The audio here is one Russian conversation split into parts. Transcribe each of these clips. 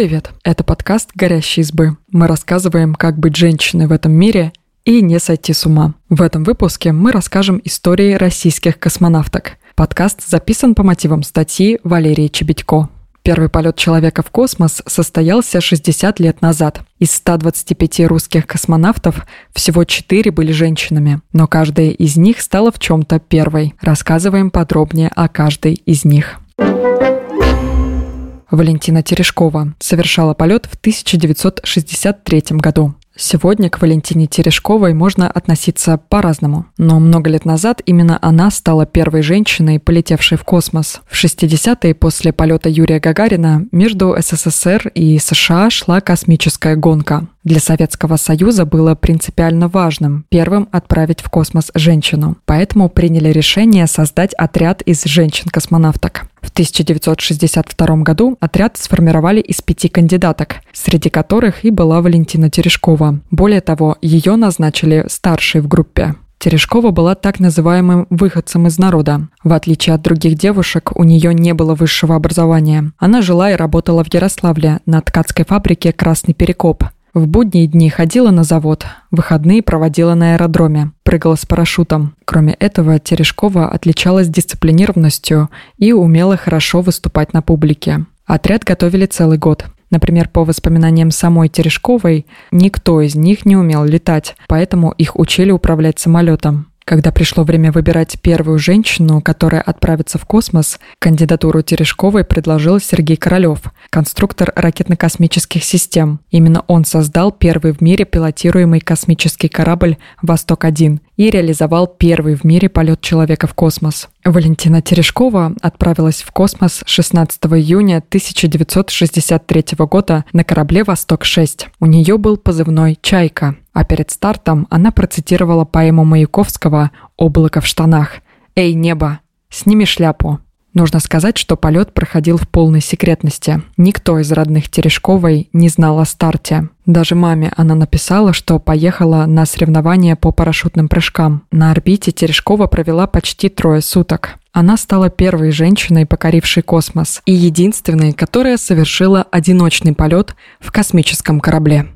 привет! Это подкаст «Горящие избы». Мы рассказываем, как быть женщиной в этом мире и не сойти с ума. В этом выпуске мы расскажем истории российских космонавток. Подкаст записан по мотивам статьи Валерии Чебедько. Первый полет человека в космос состоялся 60 лет назад. Из 125 русских космонавтов всего 4 были женщинами, но каждая из них стала в чем-то первой. Рассказываем подробнее о каждой из них. Валентина Терешкова совершала полет в 1963 году. Сегодня к Валентине Терешковой можно относиться по-разному. Но много лет назад именно она стала первой женщиной, полетевшей в космос. В 60-е после полета Юрия Гагарина между СССР и США шла космическая гонка. Для Советского Союза было принципиально важным первым отправить в космос женщину. Поэтому приняли решение создать отряд из женщин-космонавток. В 1962 году отряд сформировали из пяти кандидаток, среди которых и была Валентина Терешкова. Более того, ее назначили старшей в группе. Терешкова была так называемым выходцем из народа. В отличие от других девушек, у нее не было высшего образования. Она жила и работала в Ярославле на ткацкой фабрике «Красный Перекоп». В будние дни ходила на завод, выходные проводила на аэродроме, прыгала с парашютом. Кроме этого, Терешкова отличалась дисциплинированностью и умела хорошо выступать на публике. Отряд готовили целый год. Например, по воспоминаниям самой Терешковой, никто из них не умел летать, поэтому их учили управлять самолетом. Когда пришло время выбирать первую женщину, которая отправится в космос, кандидатуру Терешковой предложил Сергей Королёв, конструктор ракетно-космических систем. Именно он создал первый в мире пилотируемый космический корабль «Восток-1» и реализовал первый в мире полет человека в космос. Валентина Терешкова отправилась в космос 16 июня 1963 года на корабле «Восток-6». У нее был позывной «Чайка», а перед стартом она процитировала поэму Маяковского «Облако в штанах». «Эй, небо, сними шляпу». Нужно сказать, что полет проходил в полной секретности. Никто из родных Терешковой не знал о старте. Даже маме она написала, что поехала на соревнования по парашютным прыжкам. На орбите Терешкова провела почти трое суток. Она стала первой женщиной, покорившей космос, и единственной, которая совершила одиночный полет в космическом корабле.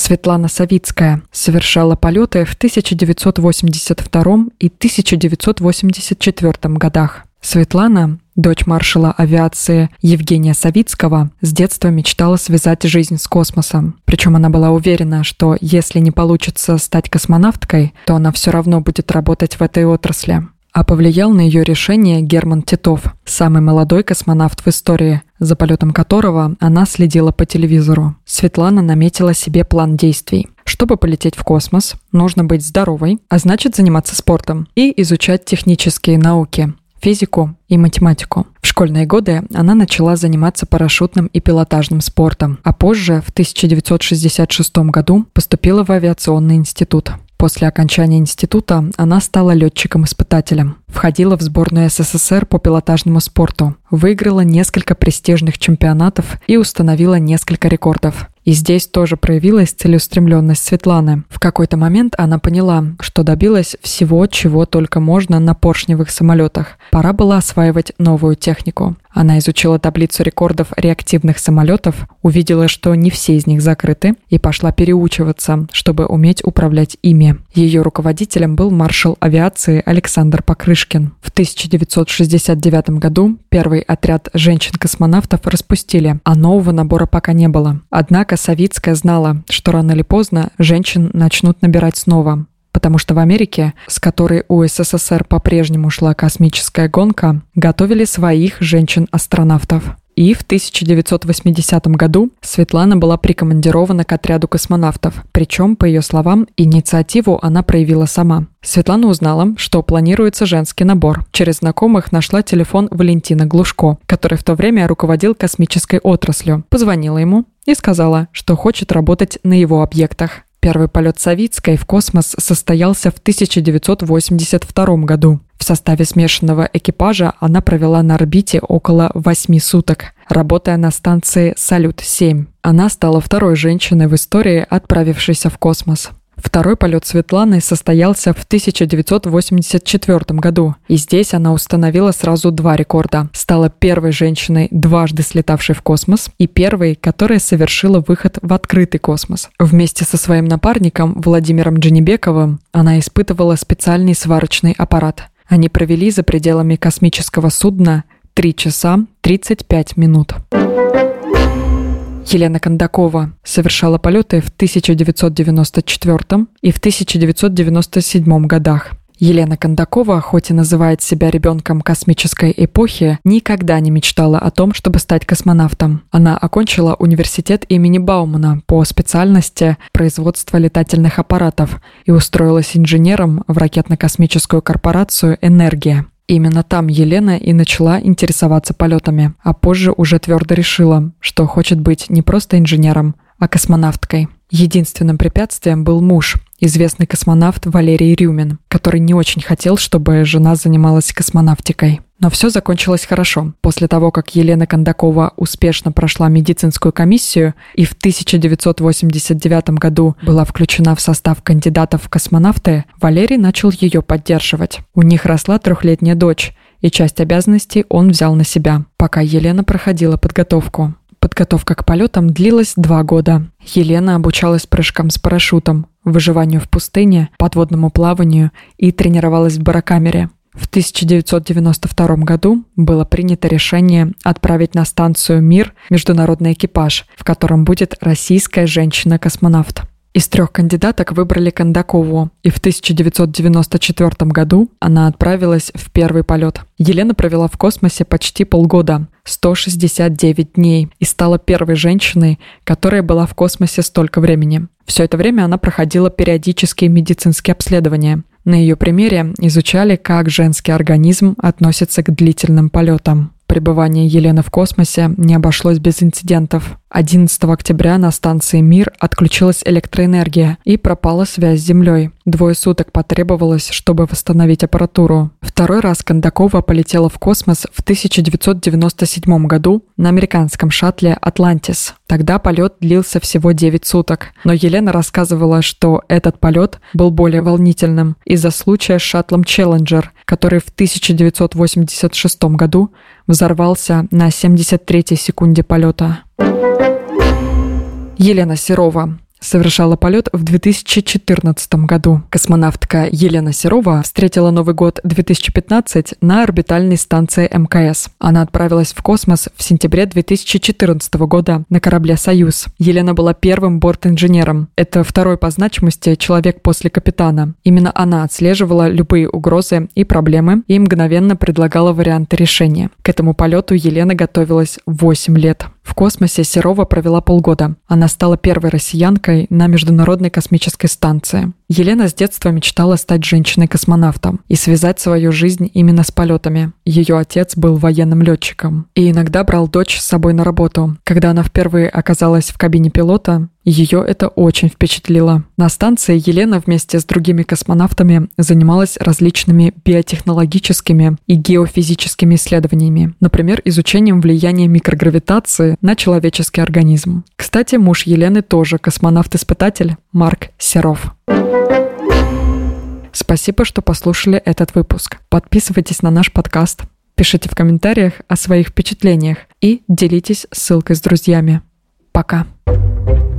Светлана Савицкая совершала полеты в 1982 и 1984 годах. Светлана, дочь маршала авиации Евгения Савицкого, с детства мечтала связать жизнь с космосом. Причем она была уверена, что если не получится стать космонавткой, то она все равно будет работать в этой отрасли. А повлиял на ее решение Герман Титов, самый молодой космонавт в истории, за полетом которого она следила по телевизору. Светлана наметила себе план действий. Чтобы полететь в космос, нужно быть здоровой, а значит заниматься спортом и изучать технические науки, физику и математику. В школьные годы она начала заниматься парашютным и пилотажным спортом, а позже, в 1966 году, поступила в авиационный институт. После окончания института она стала летчиком-испытателем. Входила в сборную СССР по пилотажному спорту, выиграла несколько престижных чемпионатов и установила несколько рекордов. И здесь тоже проявилась целеустремленность Светланы. В какой-то момент она поняла, что добилась всего, чего только можно на поршневых самолетах. Пора было осваивать новую технику. Она изучила таблицу рекордов реактивных самолетов, увидела, что не все из них закрыты, и пошла переучиваться, чтобы уметь управлять ими. Ее руководителем был маршал авиации Александр Покрышкин. В 1969 году первый отряд женщин-космонавтов распустили, а нового набора пока не было. Однако Савицкая знала, что рано или поздно женщин начнут набирать снова потому что в Америке, с которой у СССР по-прежнему шла космическая гонка, готовили своих женщин-астронавтов. И в 1980 году Светлана была прикомандирована к отряду космонавтов. Причем, по ее словам, инициативу она проявила сама. Светлана узнала, что планируется женский набор. Через знакомых нашла телефон Валентина Глушко, который в то время руководил космической отраслью. Позвонила ему и сказала, что хочет работать на его объектах. Первый полет Савицкой в космос состоялся в 1982 году. В составе смешанного экипажа она провела на орбите около 8 суток, работая на станции «Салют-7». Она стала второй женщиной в истории, отправившейся в космос. Второй полет Светланы состоялся в 1984 году, и здесь она установила сразу два рекорда. Стала первой женщиной, дважды слетавшей в космос, и первой, которая совершила выход в открытый космос. Вместе со своим напарником Владимиром Дженебековым она испытывала специальный сварочный аппарат. Они провели за пределами космического судна 3 часа 35 минут. Елена Кондакова совершала полеты в 1994 и в 1997 годах. Елена Кондакова, хоть и называет себя ребенком космической эпохи, никогда не мечтала о том, чтобы стать космонавтом. Она окончила университет имени Баумана по специальности производства летательных аппаратов и устроилась инженером в ракетно-космическую корпорацию «Энергия». Именно там Елена и начала интересоваться полетами, а позже уже твердо решила, что хочет быть не просто инженером, а космонавткой. Единственным препятствием был муж, известный космонавт Валерий Рюмин, который не очень хотел, чтобы жена занималась космонавтикой. Но все закончилось хорошо. После того, как Елена Кондакова успешно прошла медицинскую комиссию и в 1989 году была включена в состав кандидатов в космонавты, Валерий начал ее поддерживать. У них росла трехлетняя дочь, и часть обязанностей он взял на себя, пока Елена проходила подготовку. Подготовка к полетам длилась два года. Елена обучалась прыжкам с парашютом, выживанию в пустыне, подводному плаванию и тренировалась в барокамере. В 1992 году было принято решение отправить на станцию «Мир» международный экипаж, в котором будет российская женщина-космонавт. Из трех кандидаток выбрали Кондакову, и в 1994 году она отправилась в первый полет. Елена провела в космосе почти полгода, 169 дней, и стала первой женщиной, которая была в космосе столько времени. Все это время она проходила периодические медицинские обследования. На ее примере изучали, как женский организм относится к длительным полетам. Пребывание Елены в космосе не обошлось без инцидентов. 11 октября на станции «Мир» отключилась электроэнергия и пропала связь с Землей. Двое суток потребовалось, чтобы восстановить аппаратуру. Второй раз Кондакова полетела в космос в 1997 году на американском шаттле «Атлантис». Тогда полет длился всего 9 суток. Но Елена рассказывала, что этот полет был более волнительным из-за случая с шаттлом «Челленджер», который в 1986 году взорвался на 73-й секунде полета. Елена Серова совершала полет в 2014 году. Космонавтка Елена Серова встретила Новый год 2015 на орбитальной станции МКС. Она отправилась в космос в сентябре 2014 года на корабле «Союз». Елена была первым борт-инженером. Это второй по значимости человек после капитана. Именно она отслеживала любые угрозы и проблемы и мгновенно предлагала варианты решения. К этому полету Елена готовилась 8 лет. В космосе Серова провела полгода. Она стала первой россиянкой на Международной космической станции. Елена с детства мечтала стать женщиной-космонавтом и связать свою жизнь именно с полетами. Ее отец был военным летчиком и иногда брал дочь с собой на работу. Когда она впервые оказалась в кабине пилота, ее это очень впечатлило. На станции Елена вместе с другими космонавтами занималась различными биотехнологическими и геофизическими исследованиями, например, изучением влияния микрогравитации на человеческий организм. Кстати, муж Елены тоже космонавт-испытатель Марк Серов. Спасибо, что послушали этот выпуск. Подписывайтесь на наш подкаст, пишите в комментариях о своих впечатлениях и делитесь ссылкой с друзьями. Пока. thank you